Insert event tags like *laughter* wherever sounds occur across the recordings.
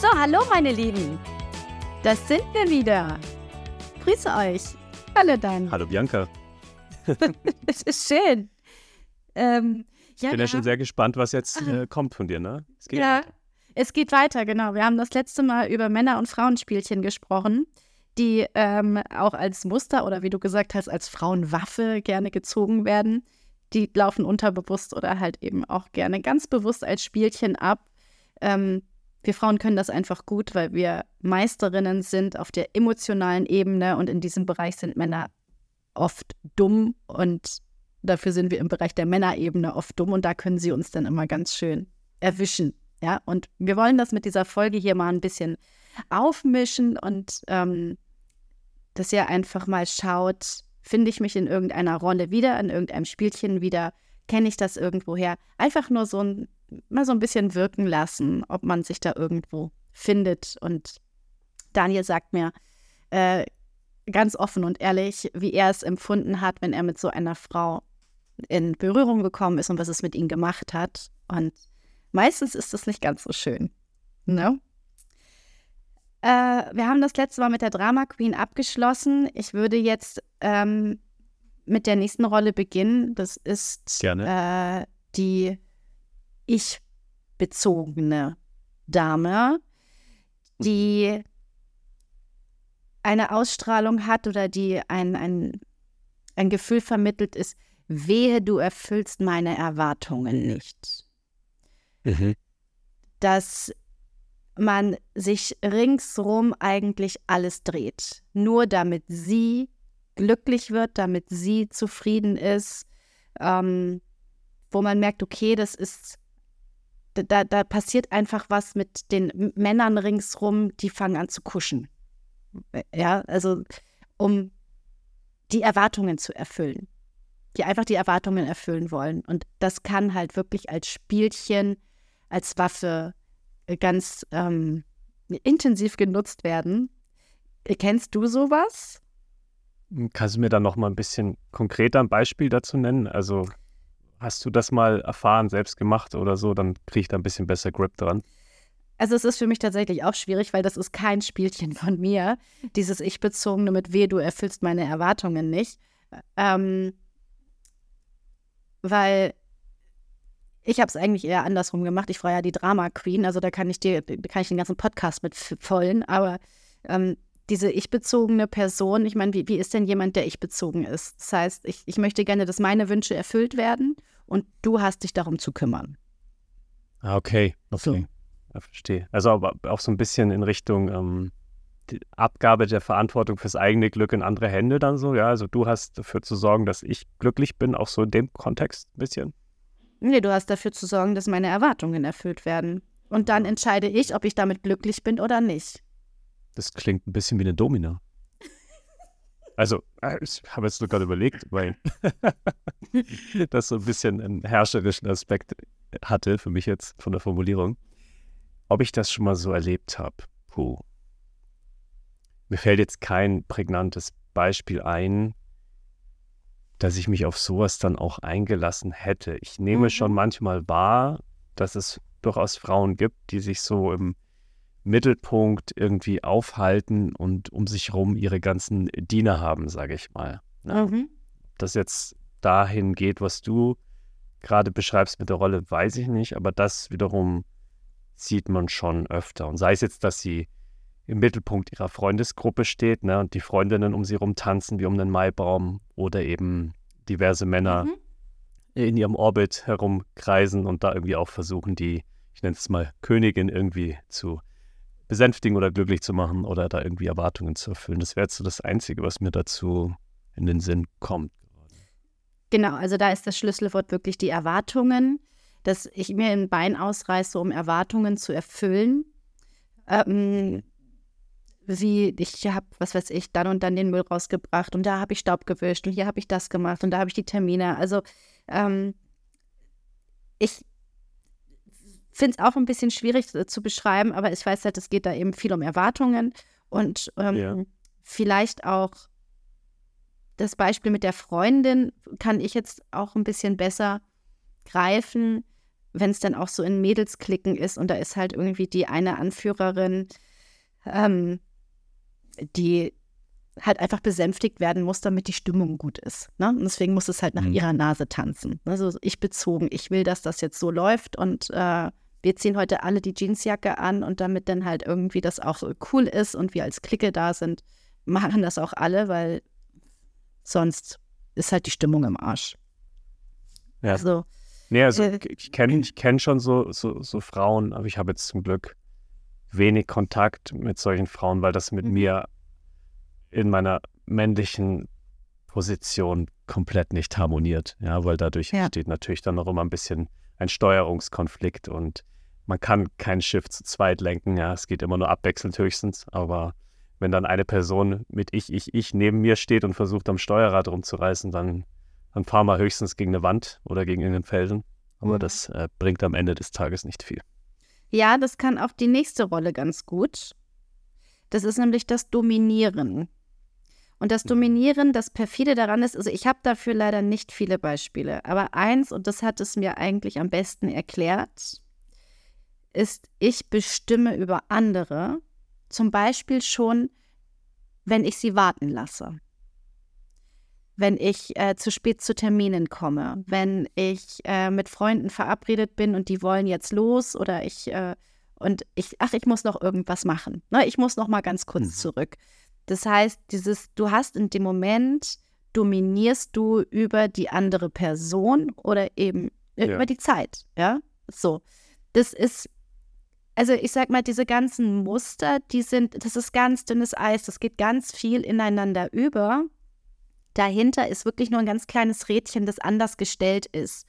So, hallo meine Lieben. Das sind wir wieder. Grüße euch. Hallo Dan. Hallo Bianca. *laughs* Es ist schön. Ähm, ja, Ich bin ja schon sehr gespannt, was jetzt äh, kommt von dir, ne? Es geht ja, weiter. es geht weiter, genau. Wir haben das letzte Mal über Männer- und Frauenspielchen gesprochen, die ähm, auch als Muster oder wie du gesagt hast, als Frauenwaffe gerne gezogen werden. Die laufen unterbewusst oder halt eben auch gerne ganz bewusst als Spielchen ab. Ähm, wir Frauen können das einfach gut, weil wir Meisterinnen sind auf der emotionalen Ebene und in diesem Bereich sind Männer oft dumm und dafür sind wir im Bereich der Männerebene oft dumm und da können sie uns dann immer ganz schön erwischen. Ja, und wir wollen das mit dieser Folge hier mal ein bisschen aufmischen und ähm, dass ihr einfach mal schaut, finde ich mich in irgendeiner Rolle wieder, in irgendeinem Spielchen wieder, kenne ich das irgendwoher? Einfach nur so ein, mal so ein bisschen wirken lassen, ob man sich da irgendwo findet. Und Daniel sagt mir äh, ganz offen und ehrlich, wie er es empfunden hat, wenn er mit so einer Frau in Berührung gekommen ist und was es mit ihm gemacht hat. Und meistens ist das nicht ganz so schön. Ne? Äh, wir haben das letzte Mal mit der Drama Queen abgeschlossen. Ich würde jetzt ähm, mit der nächsten Rolle beginnen. Das ist äh, die ich-bezogene Dame, die eine Ausstrahlung hat oder die ein, ein, ein Gefühl vermittelt ist, wehe, du erfüllst meine Erwartungen nicht. Mhm. Dass man sich ringsrum eigentlich alles dreht, nur damit sie glücklich wird, damit sie zufrieden ist, ähm, wo man merkt, okay, das ist, da, da passiert einfach was mit den Männern ringsrum, die fangen an zu kuschen. Ja, also um die Erwartungen zu erfüllen, die einfach die Erwartungen erfüllen wollen. Und das kann halt wirklich als Spielchen, als Waffe äh, ganz ähm, intensiv genutzt werden. Äh, Kennst du sowas? Kannst du mir dann noch mal ein bisschen konkreter ein Beispiel dazu nennen? Also hast du das mal erfahren, selbst gemacht oder so? Dann kriege ich da ein bisschen besser Grip dran. Also es ist für mich tatsächlich auch schwierig, weil das ist kein Spielchen von mir. Dieses Ich-bezogene mit weh, du erfüllst meine Erwartungen nicht. Ähm, weil ich habe es eigentlich eher andersrum gemacht. Ich war ja die Drama Queen, also da kann ich dir, kann ich den ganzen Podcast mit vollen, aber ähm, diese ich-bezogene Person, ich meine, wie, wie ist denn jemand, der ich-bezogen ist? Das heißt, ich, ich möchte gerne, dass meine Wünsche erfüllt werden und du hast dich darum zu kümmern. Ah, okay. So. Okay. Ja, verstehe. Also aber auch so ein bisschen in Richtung ähm, die Abgabe der Verantwortung fürs eigene Glück in andere Hände dann so, ja. Also du hast dafür zu sorgen, dass ich glücklich bin, auch so in dem Kontext ein bisschen. Nee, du hast dafür zu sorgen, dass meine Erwartungen erfüllt werden. Und dann entscheide ich, ob ich damit glücklich bin oder nicht. Das klingt ein bisschen wie eine Domina. Also, äh, ich habe jetzt nur gerade überlegt, weil *laughs* das so ein bisschen einen herrscherischen Aspekt hatte für mich jetzt von der Formulierung. Ob ich das schon mal so erlebt habe? Puh. Mir fällt jetzt kein prägnantes Beispiel ein, dass ich mich auf sowas dann auch eingelassen hätte. Ich nehme Mhm. schon manchmal wahr, dass es durchaus Frauen gibt, die sich so im Mittelpunkt irgendwie aufhalten und um sich rum ihre ganzen Diener haben, sage ich mal. Ja. Mhm. Das jetzt dahin geht, was du gerade beschreibst mit der Rolle, weiß ich nicht, aber das wiederum sieht man schon öfter. Und sei es jetzt, dass sie im Mittelpunkt ihrer Freundesgruppe steht ne, und die Freundinnen um sie rum tanzen wie um den Maibaum oder eben diverse Männer Mhm. in ihrem Orbit herumkreisen und da irgendwie auch versuchen, die, ich nenne es mal Königin irgendwie zu besänftigen oder glücklich zu machen oder da irgendwie Erwartungen zu erfüllen. Das wäre jetzt so das Einzige, was mir dazu in den Sinn kommt. Genau, also da ist das Schlüsselwort wirklich die Erwartungen, dass ich mir ein Bein ausreiße, um Erwartungen zu erfüllen. ähm, wie ich habe, was weiß ich, dann und dann den Müll rausgebracht und da habe ich Staub gewischt und hier habe ich das gemacht und da habe ich die Termine. Also ähm, ich finde es auch ein bisschen schwierig zu beschreiben, aber ich weiß halt, es geht da eben viel um Erwartungen und ähm, ja. vielleicht auch das Beispiel mit der Freundin kann ich jetzt auch ein bisschen besser greifen, wenn es dann auch so in Mädelsklicken ist und da ist halt irgendwie die eine Anführerin, ähm, die halt einfach besänftigt werden muss, damit die Stimmung gut ist. Ne? Und deswegen muss es halt nach mhm. ihrer Nase tanzen. Also ich bezogen, ich will, dass das jetzt so läuft und äh, wir ziehen heute alle die Jeansjacke an und damit dann halt irgendwie das auch cool ist und wir als Clique da sind, machen das auch alle, weil sonst ist halt die Stimmung im Arsch. Ja. Also, nee, also äh, ich kenne ich kenn schon so, so, so Frauen, aber ich habe jetzt zum Glück wenig Kontakt mit solchen Frauen, weil das mit mhm. mir in meiner männlichen Position komplett nicht harmoniert. Ja, weil dadurch ja. entsteht natürlich dann noch immer ein bisschen ein Steuerungskonflikt und man kann kein Schiff zu zweit lenken. Ja, es geht immer nur abwechselnd höchstens. Aber wenn dann eine Person mit ich, ich, ich neben mir steht und versucht am Steuerrad rumzureißen, dann, dann fahren wir höchstens gegen eine Wand oder gegen irgendeinen Felsen. Aber mhm. das äh, bringt am Ende des Tages nicht viel. Ja, das kann auch die nächste Rolle ganz gut. Das ist nämlich das Dominieren. Und das. Dominieren, das perfide daran ist, also ich habe dafür leider nicht viele Beispiele, aber eins, und das hat es mir eigentlich am besten erklärt, ist, ich bestimme über andere, zum Beispiel schon, wenn ich sie warten lasse. Wenn ich äh, zu spät zu Terminen komme, wenn ich äh, mit Freunden verabredet bin und die wollen jetzt los oder ich äh, und ich, ach, ich muss noch irgendwas machen. Ne? Ich muss noch mal ganz kurz mhm. zurück. Das heißt, dieses, du hast in dem Moment, dominierst du über die andere Person oder eben ja. über die Zeit. Ja, so. Das ist also ich sag mal, diese ganzen Muster, die sind, das ist ganz dünnes Eis, das geht ganz viel ineinander über. Dahinter ist wirklich nur ein ganz kleines Rädchen, das anders gestellt ist.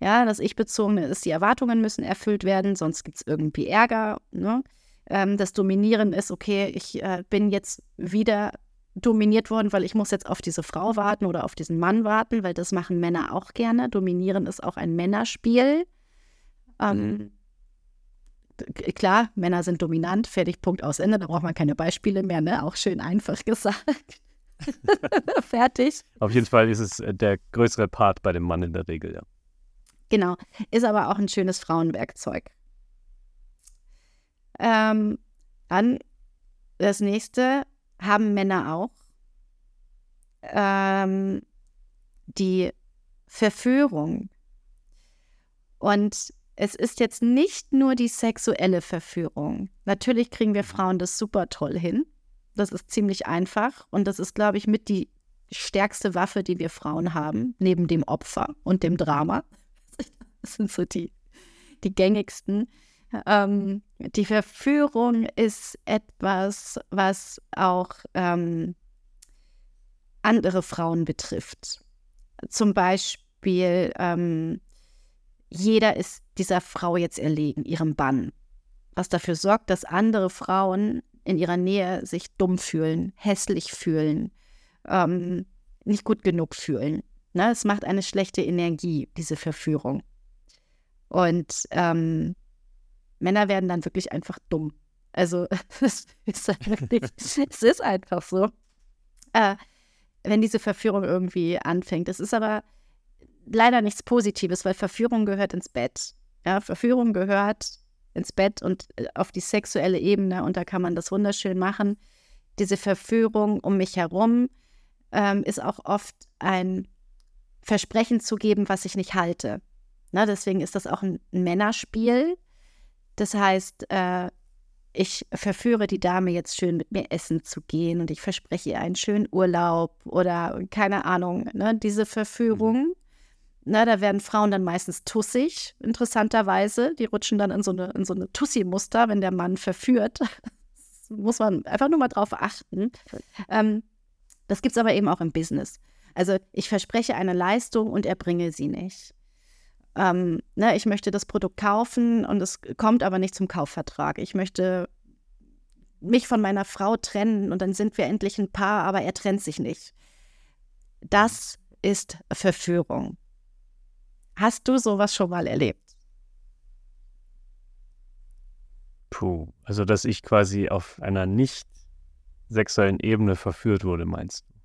Ja, das Ich-Bezogene ist, die Erwartungen müssen erfüllt werden, sonst gibt es irgendwie Ärger. Ne? Ähm, das Dominieren ist, okay, ich äh, bin jetzt wieder dominiert worden, weil ich muss jetzt auf diese Frau warten oder auf diesen Mann warten, weil das machen Männer auch gerne. Dominieren ist auch ein Männerspiel. Ähm, mhm klar, Männer sind dominant, fertig, Punkt, aus, Ende. Da braucht man keine Beispiele mehr, ne? Auch schön einfach *laughs* gesagt. *laughs* fertig. Auf jeden Fall ist es äh, der größere Part bei dem Mann in der Regel, ja. Genau, ist aber auch ein schönes Frauenwerkzeug. Ähm, dann das nächste haben Männer auch. Ähm, die Verführung. Und es ist jetzt nicht nur die sexuelle Verführung. Natürlich kriegen wir. Frauen das super toll hin. Das ist ziemlich einfach und das ist, glaube ich, mit die stärkste Waffe, die wir Frauen haben, neben dem Opfer und dem Drama. *laughs* Das sind so die, die gängigsten. Ähm, die Verführung ist etwas, was auch ähm, andere Frauen betrifft. Zum Beispiel ähm, jeder ist dieser Frau jetzt erlegen, ihrem Bann. Was dafür sorgt, dass andere Frauen in ihrer Nähe sich dumm fühlen, hässlich fühlen, ähm, nicht gut genug fühlen. Ne? Es macht eine schlechte Energie, diese Verführung. Und ähm, Männer werden dann wirklich einfach dumm. Also *laughs* es ist, es ist einfach so. Äh, wenn diese Verführung irgendwie anfängt. Es ist aber leider nichts Positives, weil Verführung gehört ins Bett. Ja, Verführung gehört ins Bett und äh, auf die sexuelle Ebene und da kann man das wunderschön machen. Diese Verführung um mich herum ähm, ist auch oft ein Versprechen zu geben, was ich nicht halte. Na, deswegen ist das auch ein Männerspiel. Das heißt, äh, ich verführe die Dame jetzt schön mit mir essen zu gehen und ich verspreche ihr einen schönen Urlaub oder keine Ahnung, ne, diese Verführung. Mhm. Na, da werden Frauen dann meistens tussig, interessanterweise. Die rutschen dann in so eine, in so eine Tussi-Muster, wenn der Mann verführt. Das muss man einfach nur mal drauf achten. Ähm, das gibt es aber eben auch im Business. Also ich verspreche eine Leistung und erbringe sie nicht. Ähm, ne, ich möchte das Produkt kaufen und es kommt aber nicht zum Kaufvertrag. Ich möchte mich von meiner Frau trennen und dann sind wir endlich ein Paar, aber er trennt sich nicht. Das ist Verführung. Hast du sowas schon mal erlebt? Puh, also dass ich quasi auf einer nicht sexuellen Ebene verführt wurde, meinst du?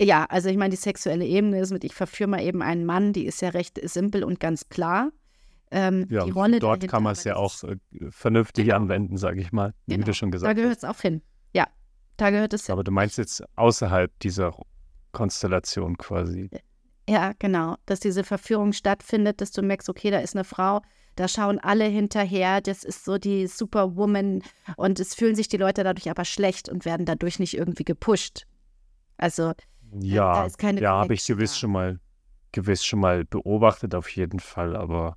Ja, also ich meine, die sexuelle Ebene ist mit, ich verführe mal eben einen Mann, die ist ja recht simpel und ganz klar. Ähm, ja, die Rolle dort kann man es ja auch äh, vernünftig genau. anwenden, sage ich mal, genau. wie du schon gesagt hast. Da gehört es auch hin. Ja, da gehört es hin. Aber du meinst jetzt außerhalb dieser Konstellation quasi. Ja, genau, dass diese Verführung stattfindet, dass du merkst, okay, da ist eine Frau, da schauen alle hinterher, das ist so die Superwoman und es fühlen sich die Leute dadurch aber schlecht und werden dadurch nicht irgendwie gepusht. Also ja, ja, habe ich gewiss schon mal gewiss schon mal beobachtet auf jeden Fall, aber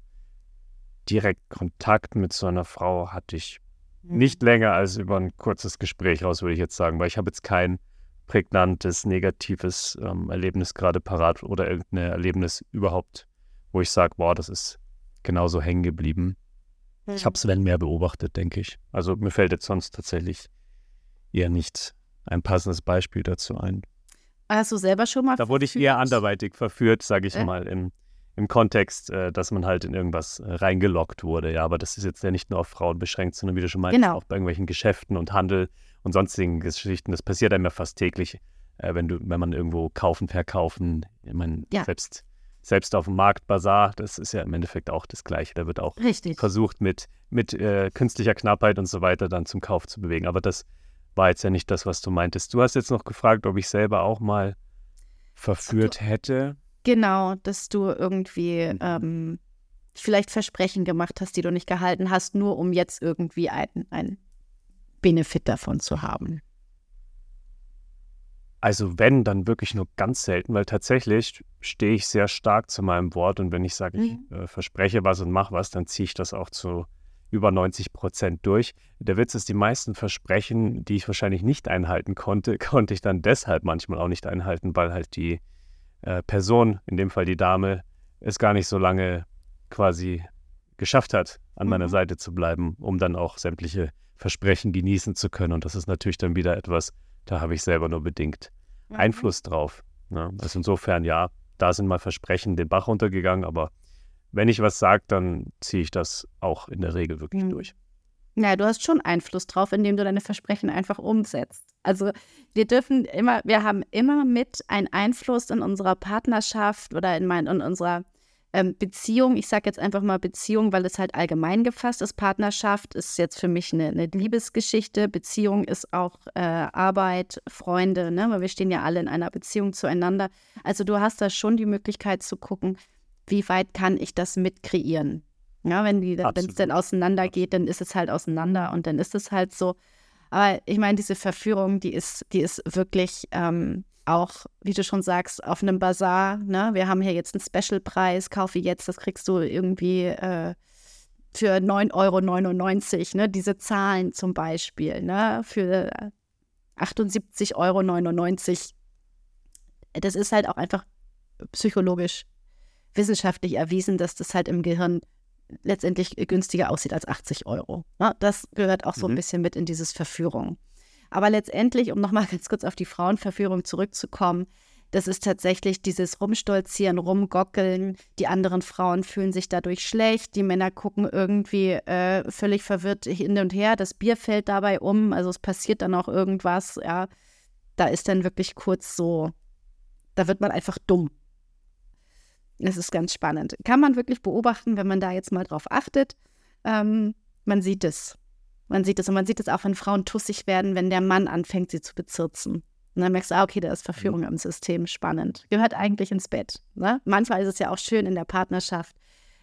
direkt Kontakt mit so einer Frau hatte ich mhm. nicht länger als über ein kurzes Gespräch raus, würde ich jetzt sagen, weil ich habe jetzt kein prägnantes, negatives ähm, Erlebnis gerade parat oder irgendein Erlebnis überhaupt, wo ich sage, wow, das ist genauso hängen geblieben. Mhm. Ich habe Sven mehr beobachtet, denke ich. Also mir fällt jetzt sonst tatsächlich eher nicht ein passendes Beispiel dazu ein. Hast du selber schon mal Da wurde ich eher anderweitig verführt, sage ich äh? mal, im im Kontext, äh, dass man halt in irgendwas äh, reingelockt wurde. Ja, aber das ist jetzt ja nicht nur auf Frauen beschränkt, sondern wie du schon meinst, genau. auch bei irgendwelchen Geschäften und Handel und sonstigen Geschichten. Das passiert einem ja fast täglich, äh, wenn du, wenn man irgendwo kaufen, verkaufen, ich meine, ja. selbst, selbst auf dem Markt, Bazar, das ist ja im Endeffekt auch das Gleiche. Da wird auch Richtig. versucht, mit, mit äh, künstlicher Knappheit und so weiter dann zum Kauf zu bewegen. Aber das war jetzt ja nicht das, was du meintest. Du hast jetzt noch gefragt, ob ich selber auch mal verführt hätte. Genau, dass du irgendwie ähm, vielleicht Versprechen gemacht hast, die du nicht gehalten hast, nur um jetzt irgendwie einen Benefit davon zu haben. Also wenn, dann wirklich nur ganz selten, weil tatsächlich stehe ich sehr stark zu meinem Wort und wenn ich sage, mhm. ich äh, verspreche was und mache was, dann ziehe ich das auch zu über 90 Prozent durch. Der Witz ist, die meisten Versprechen, die ich wahrscheinlich nicht einhalten konnte, *laughs* konnte ich dann deshalb manchmal auch nicht einhalten, weil halt die äh, Person, in dem Fall die Dame, es gar nicht so lange quasi geschafft hat, an mhm. meiner Seite zu bleiben, um dann auch sämtliche Versprechen genießen zu können. Und das ist natürlich dann wieder etwas, da habe ich selber nur bedingt mhm. Einfluss drauf. Ne? Also insofern, ja, da sind mal Versprechen den Bach runtergegangen, aber wenn ich was sage, dann ziehe ich das auch in der Regel wirklich mhm. durch. Ja, du hast schon Einfluss drauf, indem du deine Versprechen einfach umsetzt. Also wir dürfen immer, wir haben immer mit einen Einfluss in unserer Partnerschaft oder in, mein, in unserer ähm, Beziehung. Ich sage jetzt einfach mal Beziehung, weil es halt allgemein gefasst ist. Partnerschaft ist jetzt für mich eine, eine Liebesgeschichte. Beziehung ist auch äh, Arbeit, Freunde, ne? weil wir stehen ja alle in einer Beziehung zueinander. Also du hast da schon die Möglichkeit zu gucken, wie weit kann ich das mitkreieren. Ja, wenn es dann auseinandergeht, dann ist es halt auseinander und dann ist es halt so. Aber ich meine, diese Verführung, die ist, die ist wirklich ähm, auch, wie du schon sagst, auf einem Bazar. Ne? Wir haben hier jetzt einen Specialpreis, kaufe jetzt, das kriegst du irgendwie äh, für 9,99 Euro. Ne? Diese Zahlen zum Beispiel, ne? für 78,99 Euro. Das ist halt auch einfach psychologisch wissenschaftlich erwiesen, dass das halt im Gehirn letztendlich günstiger aussieht als 80 Euro. Ne? Das gehört auch so mhm. ein bisschen mit in dieses Verführung. Aber letztendlich, um nochmal *laughs* ganz kurz auf die Frauenverführung zurückzukommen, das ist tatsächlich dieses Rumstolzieren, Rumgockeln. Die anderen Frauen fühlen sich dadurch schlecht. Die Männer gucken irgendwie äh, völlig verwirrt hin und her. Das Bier fällt dabei um. Also es passiert dann auch irgendwas. Ja, da ist dann wirklich kurz so, da wird man einfach dumm. Das ist ganz spannend. Kann man wirklich beobachten, wenn man da jetzt mal drauf achtet. Ähm, man sieht es. Man sieht es und man sieht es auch, wenn Frauen tussig werden, wenn der Mann anfängt, sie zu bezirzen. Und dann merkst du, ah, okay, da ist Verführung mhm. im System, spannend. Gehört eigentlich ins Bett. Ne? Manchmal ist es ja auch schön in der Partnerschaft,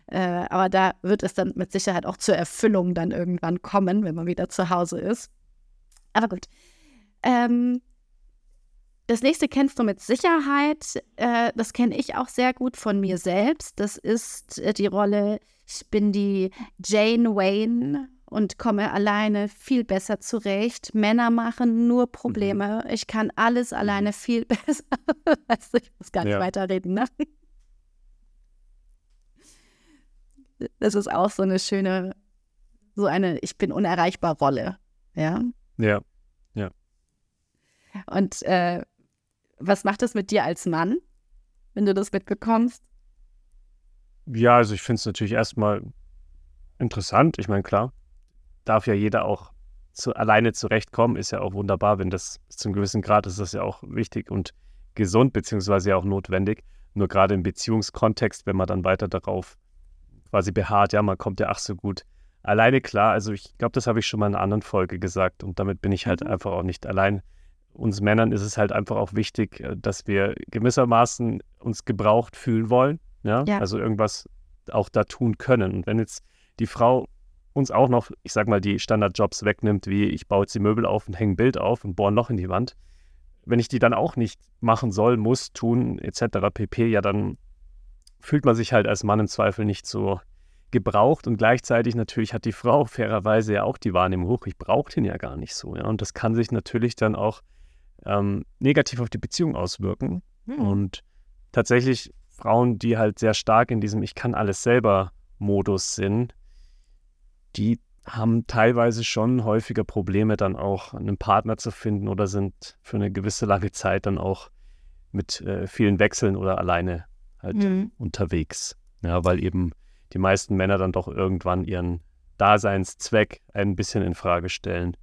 äh, aber da wird es dann mit Sicherheit auch zur Erfüllung dann irgendwann kommen, wenn man wieder zu Hause ist. Aber gut. Ähm, das nächste kennst du mit Sicherheit. Äh, das kenne ich auch sehr gut von mir selbst. Das ist äh, die Rolle, ich bin die Jane Wayne und komme alleine viel besser zurecht. Männer machen nur Probleme. Mhm. Ich kann alles alleine viel *laughs* besser. also ich muss gar nicht ja. weiterreden. Ne? Das ist auch so eine schöne, so eine Ich bin unerreichbar Rolle. Ja. Ja. Ja. Und äh, was macht das mit dir als Mann, wenn du das mitbekommst? Ja, also ich finde es natürlich erstmal interessant. Ich meine, klar, darf ja jeder auch zu, alleine zurechtkommen, ist ja auch wunderbar, wenn das zu einem gewissen Grad ist, das ja auch wichtig und gesund, beziehungsweise ja auch notwendig. Nur gerade im Beziehungskontext, wenn man dann weiter darauf quasi beharrt, ja, man kommt ja ach so gut alleine klar. Also ich glaube, das habe ich schon mal in einer anderen Folge gesagt und damit bin ich halt mhm. einfach auch nicht allein. Uns Männern ist es halt einfach auch wichtig, äh, dass wir gewissermaßen uns gebraucht fühlen wollen. Ja? ja. Also irgendwas auch da tun können. Und wenn jetzt die Frau uns auch noch, ich sag mal, die Standardjobs wegnimmt, wie ich baue jetzt die Möbel auf und hänge ein Bild auf und bohre ein Loch in die Wand, wenn ich die dann auch nicht machen soll, muss, tun, etc. pp., ja, dann fühlt man sich halt als Mann im Zweifel nicht so gebraucht und gleichzeitig natürlich hat die Frau fairerweise ja auch die Wahrnehmung hoch, ich brauche den ja gar nicht so. Ja? Und das kann sich natürlich dann auch ähm, negativ auf die Beziehung auswirken. Hm. Und tatsächlich Frauen, die halt sehr stark in diesem Ich kann alles selber Modus sind, die haben teilweise schon häufiger Probleme, dann auch einen Partner zu finden oder sind für eine gewisse lange Zeit dann auch mit äh, vielen Wechseln oder alleine halt mhm. unterwegs. Ja, weil eben die meisten Männer dann doch irgendwann ihren Daseinszweck ein bisschen in Frage stellen.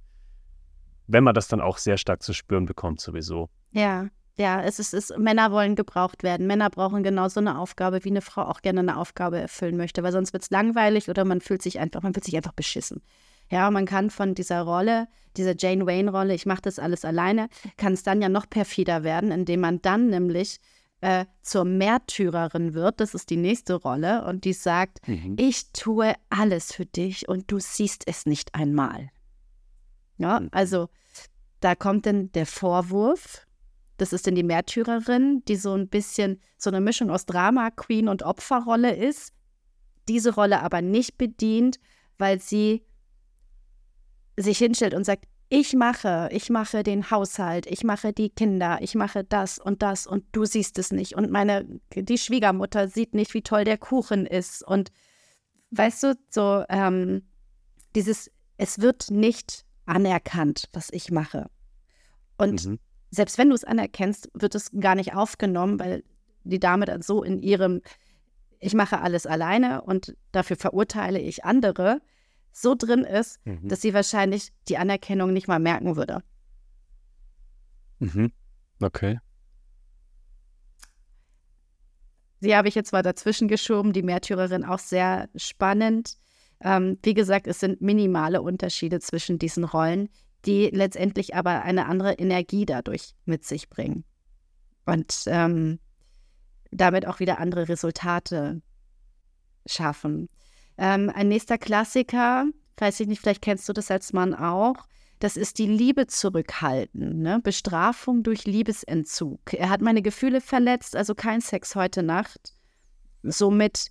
Wenn man das dann auch sehr stark zu spüren bekommt, sowieso. Ja, ja, es ist, es, Männer wollen gebraucht werden. Männer brauchen genauso eine Aufgabe, wie eine Frau auch gerne eine Aufgabe erfüllen möchte, weil sonst wird es langweilig oder man fühlt sich einfach, man fühlt sich einfach beschissen. Ja, man kann von dieser Rolle, dieser Jane Wayne-Rolle, ich mache das alles alleine, kann es dann ja noch perfider werden, indem man dann nämlich äh, zur Märtyrerin wird, das ist die nächste Rolle, und die sagt, mhm. ich tue alles für dich und du siehst es nicht einmal. Ja, mhm. also da kommt dann der Vorwurf, das ist dann die Märtyrerin, die so ein bisschen so eine Mischung aus Drama Queen und Opferrolle ist, diese Rolle aber nicht bedient, weil sie sich hinstellt und sagt, ich mache, ich mache den Haushalt, ich mache die Kinder, ich mache das und das und du siehst es nicht. Und meine die Schwiegermutter sieht nicht, wie toll der Kuchen ist. Und weißt du so ähm, dieses es wird nicht anerkannt, was ich mache und mhm. selbst wenn du es anerkennst, wird es gar nicht aufgenommen, weil die Dame dann so in ihrem ich mache alles alleine und dafür verurteile ich andere so drin ist, mhm. dass sie wahrscheinlich die Anerkennung nicht mal merken würde. Mhm. Okay. Sie habe ich jetzt mal dazwischen geschoben, die Märtyrerin auch sehr spannend. Ähm, wie gesagt, es sind minimale Unterschiede zwischen diesen Rollen, die letztendlich aber eine andere Energie dadurch mit sich bringen. Und ähm, damit auch wieder andere Resultate schaffen. Ähm, ein nächster Klassiker, weiß ich nicht, vielleicht kennst du das als Mann auch. Das ist die Liebe zurückhalten, ne? Bestrafung durch Liebesentzug. Er hat meine Gefühle verletzt, also kein Sex heute Nacht. Somit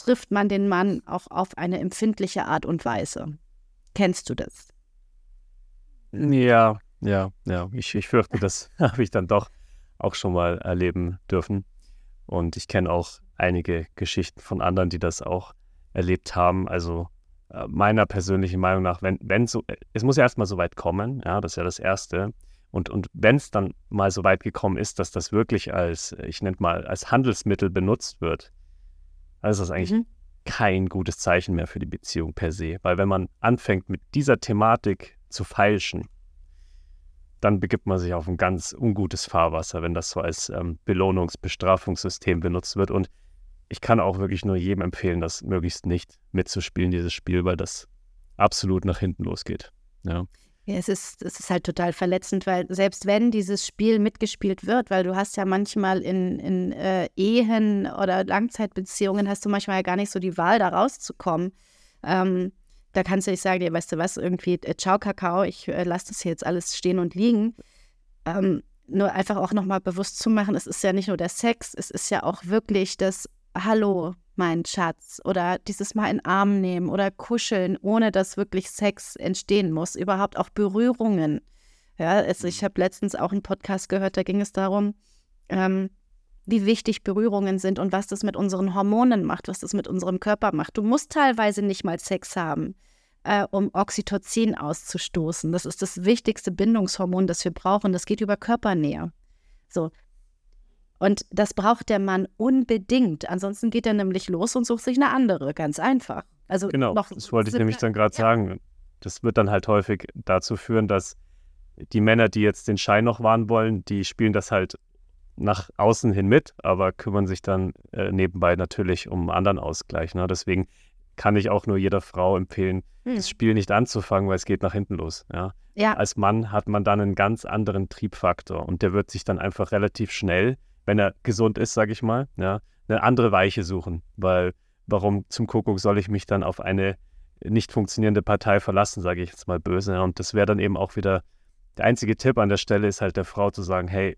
trifft man den Mann auch auf eine empfindliche Art und Weise. Kennst du das? Ja, ja, ja. Ich, ich fürchte, das *laughs* habe ich dann doch auch schon mal erleben dürfen. Und ich kenne auch einige Geschichten von anderen, die das auch erlebt haben. Also äh, meiner persönlichen Meinung nach, wenn, wenn so, es muss ja erstmal so weit kommen, ja, das ist ja das Erste. Und, und wenn es dann mal so weit gekommen ist, dass das wirklich als, ich nenne mal, als Handelsmittel benutzt wird, dann ist das eigentlich mhm. kein gutes Zeichen mehr für die Beziehung per se. Weil wenn man anfängt, mit dieser Thematik zu feilschen, dann begibt man sich auf ein ganz ungutes Fahrwasser, wenn das so als ähm, Belohnungs-, Bestrafungssystem benutzt wird. Und ich kann auch wirklich nur jedem empfehlen, das möglichst nicht mitzuspielen, dieses Spiel, weil das absolut nach hinten losgeht. Ja. Ja, es ist, es ist halt total verletzend, weil selbst wenn dieses Spiel mitgespielt wird, weil du hast ja manchmal in, in äh, Ehen oder Langzeitbeziehungen hast du manchmal ja gar nicht so die Wahl, da rauszukommen. Ähm, da kannst du nicht sagen, ja, weißt du was, irgendwie, äh, ciao Kakao, ich äh, lasse das hier jetzt alles stehen und liegen. Ähm, nur einfach auch nochmal bewusst zu machen, es ist ja nicht nur der Sex, es ist ja auch wirklich das Hallo, mein Schatz, oder dieses Mal in den Arm nehmen oder kuscheln, ohne dass wirklich Sex entstehen muss, überhaupt auch Berührungen. Ja, also ich mhm. habe letztens auch einen Podcast gehört, da ging es darum, ähm, wie wichtig Berührungen sind und was das mit unseren Hormonen macht, was das mit unserem Körper macht. Du musst teilweise nicht mal Sex haben. äh, um Oxytocin auszustoßen. Das ist das wichtigste Bindungshormon, das wir brauchen. Das geht über Körpernähe. So. Und das braucht der Mann unbedingt. Ansonsten geht er nämlich los und sucht sich eine andere, ganz einfach. Also genau, noch das wollte ich nämlich dann gerade ja. sagen. Das wird dann halt häufig dazu führen, dass die Männer, die jetzt den Schein noch wahren wollen, die spielen das halt nach außen hin mit, aber kümmern sich dann äh, nebenbei natürlich um einen anderen Ausgleich. Ne? Deswegen kann ich auch nur jeder Frau empfehlen, Hm. das Spiel nicht anzufangen, weil es geht nach hinten los. Ja? Ja, Als Mann hat man dann einen ganz anderen Triebfaktor und der wird sich dann einfach relativ schnell, wenn er gesund ist, sage ich mal, ja, eine andere Weiche suchen. Weil warum zum Kuckuck soll ich mich dann auf eine nicht funktionierende Partei verlassen, sage ich jetzt mal böse. Und das wäre dann eben auch wieder der einzige Tipp an der Stelle ist halt der Frau zu sagen, hey,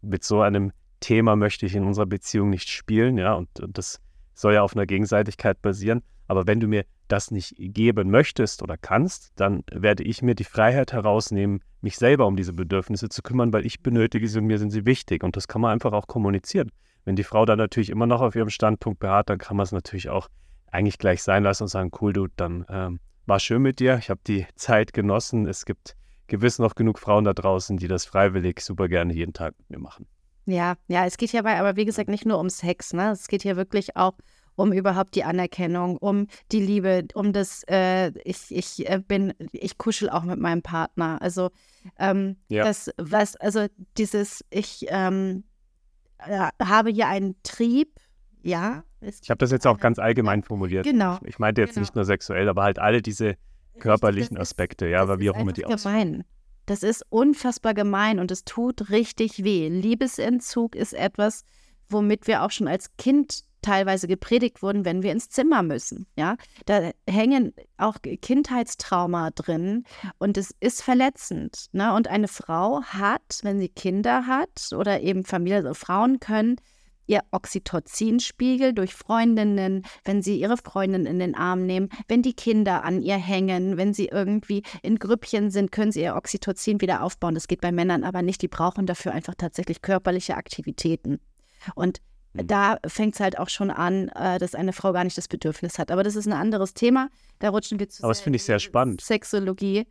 mit so einem Thema möchte ich in unserer Beziehung nicht spielen, ja, und, und das soll ja auf einer Gegenseitigkeit basieren. Aber wenn du mir das nicht geben möchtest oder kannst, dann werde ich mir die Freiheit herausnehmen, mich selber um diese Bedürfnisse zu kümmern, weil ich benötige sie und mir sind sie wichtig. Und das kann man einfach auch kommunizieren. Wenn die Frau dann natürlich immer noch auf ihrem Standpunkt beharrt, dann kann man es natürlich auch eigentlich gleich sein lassen und sagen, cool, du, dann ähm, war schön mit dir, ich habe die Zeit genossen. Es gibt gewiss noch genug Frauen da draußen, die das freiwillig super gerne jeden Tag mit mir machen. Ja, ja, es geht hierbei aber wie gesagt nicht nur um Sex, ne? Es geht hier wirklich auch um überhaupt die Anerkennung, um die Liebe, um das, äh, ich, ich äh, bin, ich kuschel auch mit meinem Partner. Also ähm, Ja. das, was, also dieses, ich ähm, äh, habe hier einen Trieb, ja. Ich habe das jetzt auch ganz allgemein formuliert. Genau. Ich meinte jetzt Genau. nicht nur sexuell, aber halt alle diese körperlichen Das ist- Aspekte, ja, das aber wie ist auch immer die aussehen. gemein. Das ist unfassbar gemein und es tut richtig weh. Liebesentzug ist etwas, womit wir auch schon als Kind teilweise gepredigt wurden, wenn wir ins Zimmer müssen. Ja, da hängen auch Kindheitstrauma drin und es ist verletzend. Ne? Und eine Frau hat, wenn sie Kinder hat oder eben Familie, also Frauen können ihr Oxytocinspiegel durch Freundinnen, wenn sie ihre Freundin in den Arm nehmen, wenn die Kinder an ihr hängen, wenn sie irgendwie in Grüppchen sind, können sie ihr Oxytocin wieder aufbauen. Das geht bei Männern aber nicht. Die brauchen dafür einfach tatsächlich körperliche Aktivitäten. Und. Da fängt es halt auch schon an, äh, dass eine Frau gar nicht das Bedürfnis hat. Aber das ist ein anderes Thema. Da rutschen wir zu Aber das finde ich sehr spannend. Sexologie.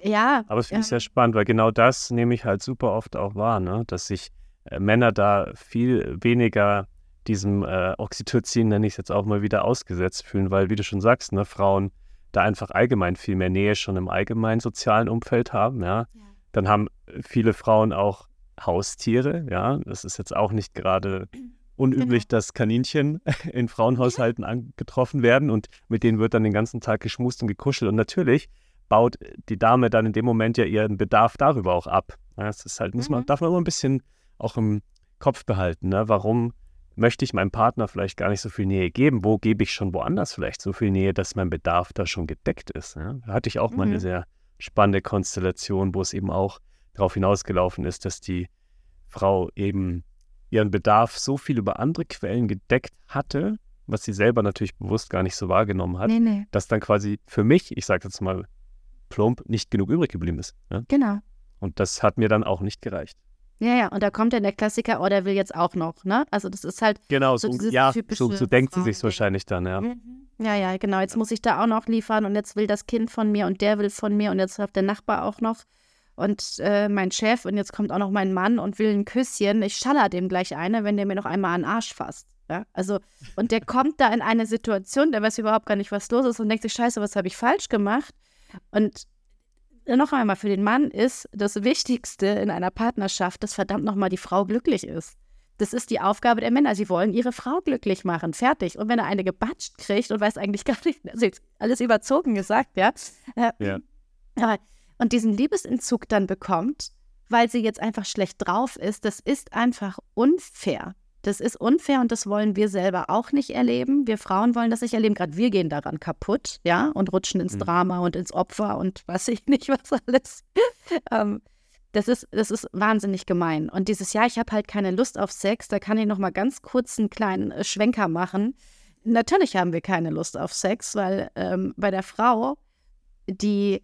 Ja. Aber das finde ich ähm, sehr spannend, weil genau das nehme ich halt super oft auch wahr, ne? dass sich äh, Männer da viel weniger diesem äh, Oxytocin, nenne ich es jetzt auch mal wieder, ausgesetzt fühlen, weil, wie du schon sagst, ne, Frauen da einfach allgemein viel mehr Nähe schon im allgemeinen sozialen Umfeld haben. Ja? Ja. Dann haben viele Frauen auch Haustiere. Ja, das ist jetzt auch nicht gerade unüblich, dass Kaninchen *laughs* in Frauenhaushalten angetroffen werden und mit denen wird dann den ganzen Tag geschmust und gekuschelt. Und natürlich baut die Dame dann in dem Moment ja ihren Bedarf darüber auch ab. Das ist halt, muss man, Mhm. darf man immer ein bisschen auch im Kopf behalten. Ne? Warum möchte ich meinem Partner vielleicht gar nicht so viel Nähe geben? Wo gebe ich schon woanders vielleicht so viel Nähe, dass mein Bedarf da schon gedeckt ist? Ja? Da hatte ich auch mal eine Mhm. sehr spannende Konstellation, wo es eben auch darauf hinausgelaufen ist, dass die Frau eben ihren Bedarf so viel über andere Quellen gedeckt hatte, was sie selber natürlich bewusst gar nicht so wahrgenommen hat, Nee, nee, dass dann quasi für mich, ich sage jetzt mal plump, nicht genug übrig geblieben ist. Ja? genau. Und das hat mir dann auch nicht gereicht. Ja, ja, und da kommt dann der Klassiker, oh, der will jetzt auch noch, ne? Also das ist halt, Genau, So so, dieses ja, so, so denkt sie sich wahrscheinlich dann, ja. ja, ja, genau, jetzt muss ich da auch noch liefern und jetzt will das Kind von mir und der will von mir und jetzt hat der Nachbar auch noch und äh, mein Chef und jetzt kommt auch noch mein Mann und will ein Küsschen. Ich schaller dem gleich eine, wenn der mir noch einmal an den Arsch fasst. Ja, also, und der kommt da in eine Situation, der weiß überhaupt gar nicht, was los ist und denkt sich, scheiße, was habe ich falsch gemacht? Und noch einmal, für den Mann ist das Wichtigste in einer Partnerschaft, dass verdammt nochmal die Frau glücklich ist. Das ist die Aufgabe der Männer. Sie wollen ihre Frau glücklich machen. Fertig. Und wenn er eine gebatscht kriegt und weiß eigentlich gar nicht, also alles überzogen gesagt, ja. Äh, Ja. Aber, und diesen Liebesentzug dann bekommt, weil sie jetzt einfach schlecht drauf ist, das ist einfach unfair. Das ist unfair und das wollen wir selber auch nicht erleben. Wir Frauen wollen das nicht erleben. Gerade wir gehen daran kaputt, ja, und rutschen ins Mhm. Drama und ins Opfer und weiß ich nicht *laughs* was alles. ähm, das ist, das ist wahnsinnig gemein. Und dieses Jahr, ich habe halt keine Lust auf Sex, da kann ich noch mal ganz kurz einen kleinen äh, Schwenker machen. Natürlich haben wir keine Lust auf Sex, weil ähm, bei der Frau, die,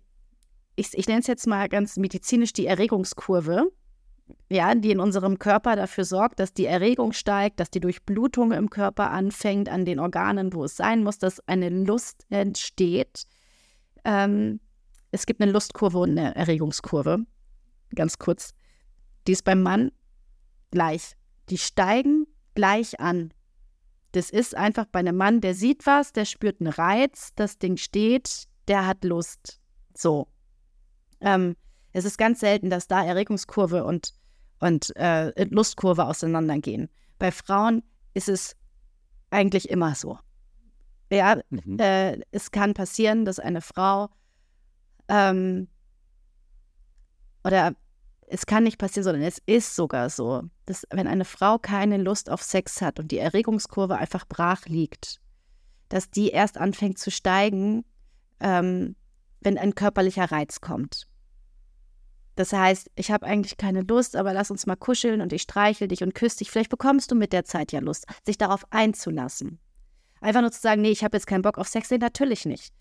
ich, ich nenne es jetzt mal ganz medizinisch die Erregungskurve, ja, die in unserem Körper dafür sorgt, dass die Erregung steigt, dass die Durchblutung im Körper anfängt, an den Organen, wo es sein muss, dass eine Lust entsteht. ähm, es gibt eine Lustkurve und eine Erregungskurve. Ganz kurz. Die ist beim Mann gleich. Die steigen gleich an. Das ist einfach bei einem Mann, der sieht was, der spürt einen Reiz, das Ding steht, der hat Lust. So. Ähm, es ist ganz selten, dass da Erregungskurve und, und äh, Lustkurve auseinandergehen. Bei Frauen ist es eigentlich immer so. Ja, mhm. äh, es kann passieren, dass eine Frau ähm, oder es kann nicht passieren, sondern es ist sogar so, dass wenn eine Frau keine Lust auf Sex hat und die Erregungskurve einfach brach liegt, dass die erst anfängt zu steigen, ähm, wenn ein körperlicher Reiz kommt. Das heißt, ich habe eigentlich keine Lust, aber lass uns mal kuscheln und ich streichel dich und küsse dich. Vielleicht bekommst du mit der Zeit ja Lust, sich darauf einzulassen. Einfach nur zu sagen, nee, ich habe jetzt keinen Bock auf Sex, nee, natürlich nicht.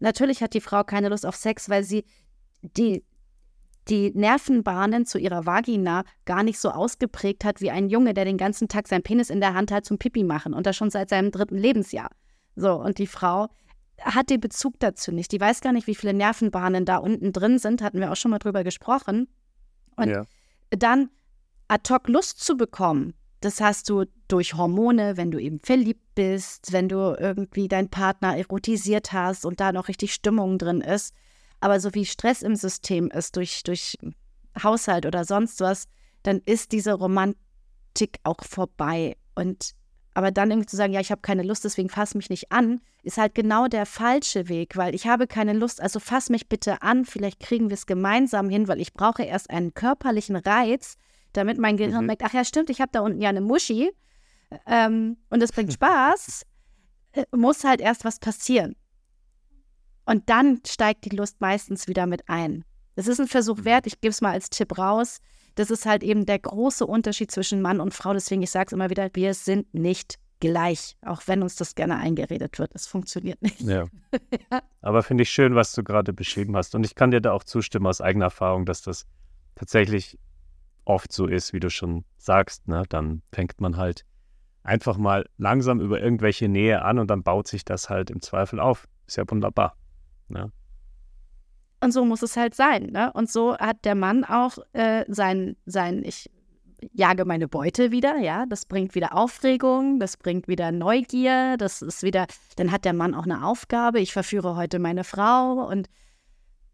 Natürlich hat die Frau keine Lust auf Sex, weil sie die, die Nervenbahnen zu ihrer Vagina gar nicht so ausgeprägt hat wie ein Junge, der den ganzen Tag seinen Penis in der Hand hat zum Pipi machen und das schon seit seinem dritten Lebensjahr. So, und die Frau hat den Bezug dazu nicht. Die weiß gar nicht, wie viele Nervenbahnen da unten drin sind, hatten wir auch schon mal drüber gesprochen. Und ja. dann ad hoc Lust zu bekommen, das hast du durch Hormone, wenn du eben verliebt bist, wenn du irgendwie deinen Partner erotisiert hast und da noch richtig Stimmung drin ist. Aber so wie Stress im System ist, durch, durch Haushalt oder sonst was, dann ist diese Romantik auch vorbei. Und aber dann irgendwie zu sagen, ja, ich habe keine Lust, deswegen fass mich nicht an, ist halt genau der falsche Weg, weil ich habe keine Lust, also fass mich bitte an, vielleicht kriegen wir es gemeinsam hin, weil ich brauche erst einen körperlichen Reiz, damit mein Gehirn mhm. merkt, ach ja, stimmt, ich habe da unten ja eine Muschi ähm, und es bringt Spaß, äh, muss halt erst was passieren. Und dann steigt die Lust meistens wieder mit ein. Das ist ein Versuch mhm. wert, ich gebe es mal als Tipp raus. Das ist halt eben der große Unterschied zwischen Mann und Frau. Deswegen, ich sage es immer wieder, wir sind nicht gleich, auch wenn uns das gerne eingeredet wird. Es funktioniert nicht. Ja. *laughs* ja. Aber finde ich schön, was du gerade beschrieben hast. Und ich kann dir da auch zustimmen aus eigener Erfahrung, dass das tatsächlich oft so ist, wie du schon sagst. Ne? Dann fängt man halt einfach mal langsam über irgendwelche Nähe an und dann baut sich das halt im Zweifel auf. Ist ja wunderbar. Ne? Und so muss es halt sein. Ne? Und so hat der Mann auch äh, sein, sein, ich jage meine Beute wieder, ja, das bringt wieder Aufregung, das bringt wieder Neugier, das ist wieder, dann hat der Mann auch eine Aufgabe, ich verführe heute meine Frau und